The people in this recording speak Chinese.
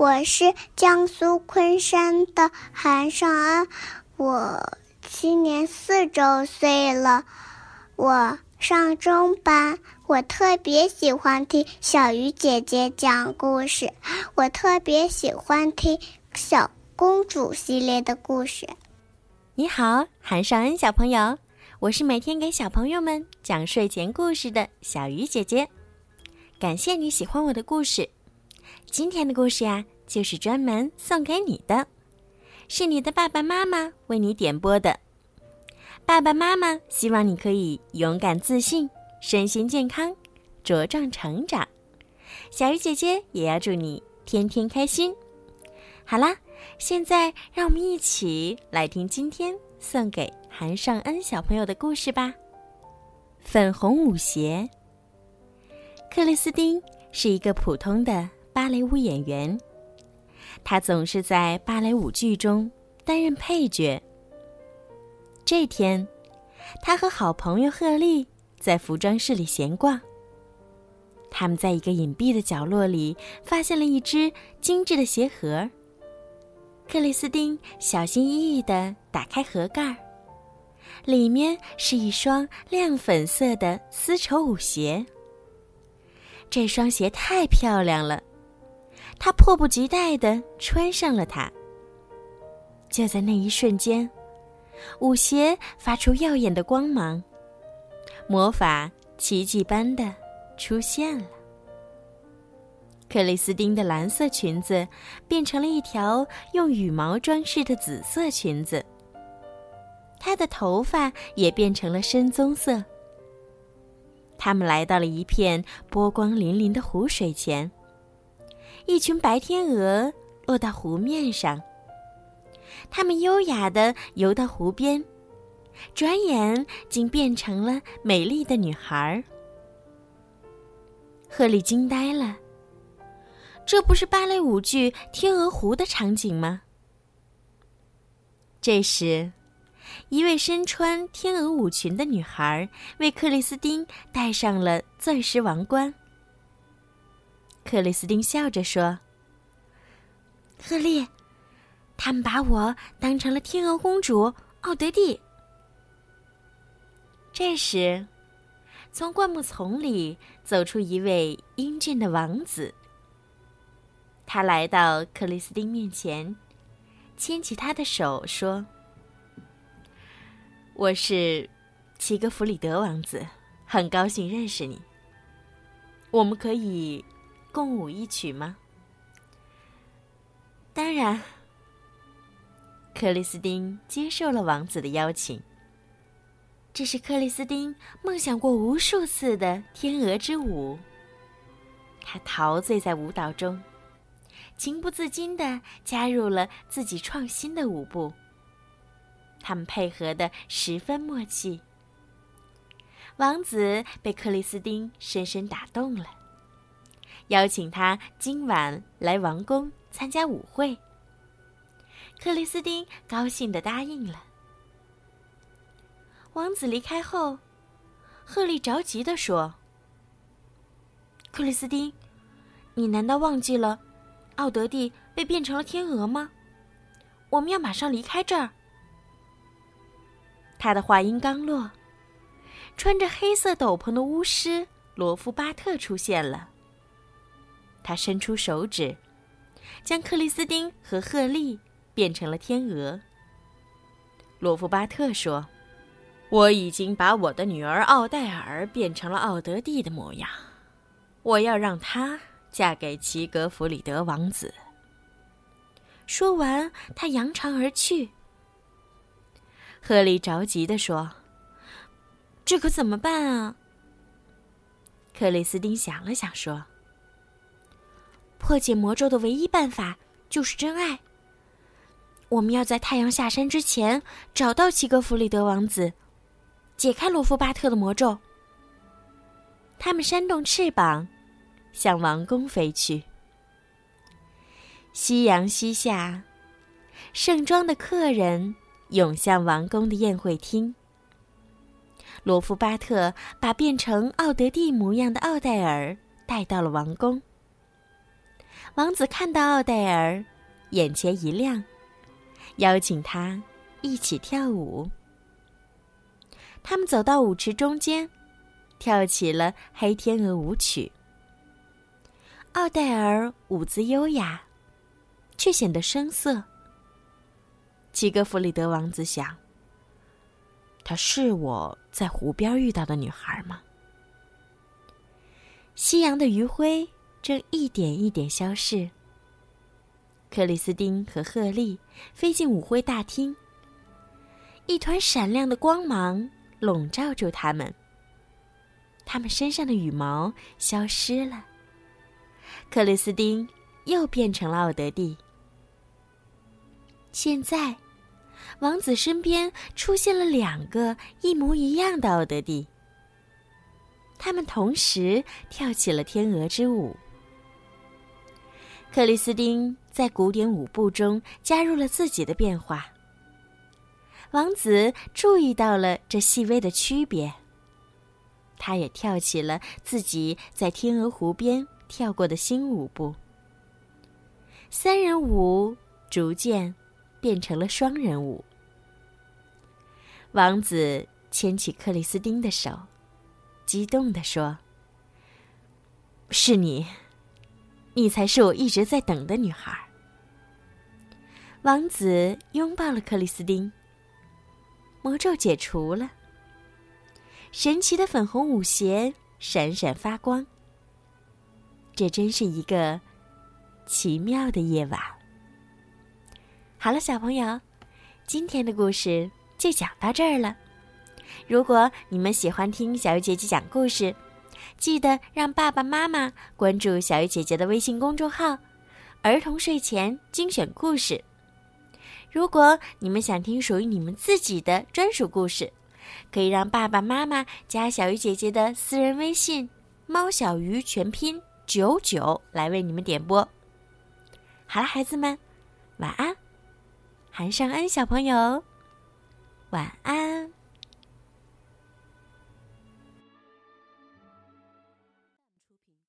我是江苏昆山的韩尚恩，我今年四周岁了，我上中班。我特别喜欢听小鱼姐姐讲故事，我特别喜欢听小公主系列的故事。你好，韩尚恩小朋友，我是每天给小朋友们讲睡前故事的小鱼姐姐。感谢你喜欢我的故事。今天的故事呀，就是专门送给你的，是你的爸爸妈妈为你点播的。爸爸妈妈希望你可以勇敢自信。身心健康，茁壮成长。小鱼姐姐也要祝你天天开心。好啦，现在让我们一起来听今天送给韩尚恩小朋友的故事吧。粉红舞鞋。克里斯汀是一个普通的芭蕾舞演员，他总是在芭蕾舞剧中担任配角。这天，他和好朋友赫利。在服装室里闲逛。他们在一个隐蔽的角落里发现了一只精致的鞋盒。克里斯汀小心翼翼地打开盒盖，里面是一双亮粉色的丝绸舞鞋。这双鞋太漂亮了，他迫不及待地穿上了它。就在那一瞬间，舞鞋发出耀眼的光芒。魔法奇迹般的出现了。克里斯汀的蓝色裙子变成了一条用羽毛装饰的紫色裙子。她的头发也变成了深棕色。他们来到了一片波光粼粼的湖水前。一群白天鹅落到湖面上。它们优雅的游到湖边。转眼竟变成了美丽的女孩。赫利惊呆了。这不是芭蕾舞剧《天鹅湖》的场景吗？这时，一位身穿天鹅舞裙的女孩为克里斯汀戴上了钻石王冠。克里斯汀笑着说：“赫利，他们把我当成了天鹅公主奥德蒂。”这时，从灌木丛里走出一位英俊的王子。他来到克里斯汀面前，牵起他的手说：“我是齐格弗里德王子，很高兴认识你。我们可以共舞一曲吗？”当然。克里斯汀接受了王子的邀请。这是克里斯汀梦想过无数次的天鹅之舞。他陶醉在舞蹈中，情不自禁地加入了自己创新的舞步。他们配合的十分默契。王子被克里斯汀深深打动了，邀请他今晚来王宫参加舞会。克里斯汀高兴的答应了。王子离开后，赫利着急的说：“克里斯汀，你难道忘记了，奥德蒂被变成了天鹅吗？我们要马上离开这儿。”他的话音刚落，穿着黑色斗篷的巫师罗夫巴特出现了。他伸出手指，将克里斯汀和赫利变成了天鹅。罗夫巴特说。我已经把我的女儿奥黛尔变成了奥德蒂的模样，我要让她嫁给齐格弗里德王子。说完，他扬长而去。赫利着急地说：“这可怎么办啊？”克里斯汀想了想说：“破解魔咒的唯一办法就是真爱。我们要在太阳下山之前找到齐格弗里德王子。”解开罗夫巴特的魔咒。他们扇动翅膀，向王宫飞去。夕阳西下，盛装的客人涌向王宫的宴会厅。罗夫巴特把变成奥德蒂模样的奥黛尔带到了王宫。王子看到奥黛尔，眼前一亮，邀请他一起跳舞。他们走到舞池中间，跳起了黑天鹅舞曲。奥黛尔舞姿优雅，却显得生涩。齐格弗里德王子想：“她是我在湖边遇到的女孩吗？”夕阳的余晖正一点一点消逝。克里斯汀和赫利飞进舞会大厅，一团闪亮的光芒笼罩住他们。他们身上的羽毛消失了。克里斯汀又变成了奥德蒂。现在，王子身边出现了两个一模一样的奥德蒂。他们同时跳起了天鹅之舞。克里斯汀在古典舞步中加入了自己的变化。王子注意到了这细微的区别。他也跳起了自己在天鹅湖边跳过的新舞步。三人舞逐渐变成了双人舞。王子牵起克里斯汀的手。激动地说：“是你，你才是我一直在等的女孩。”王子拥抱了克里斯汀。魔咒解除了，神奇的粉红舞鞋闪闪发光。这真是一个奇妙的夜晚。好了，小朋友，今天的故事就讲到这儿了。如果你们喜欢听小鱼姐姐讲故事，记得让爸爸妈妈关注小鱼姐姐的微信公众号“儿童睡前精选故事”。如果你们想听属于你们自己的专属故事，可以让爸爸妈妈加小鱼姐姐的私人微信“猫小鱼”全拼九九来为你们点播。好了，孩子们，晚安。韩尚恩小朋友，晚安。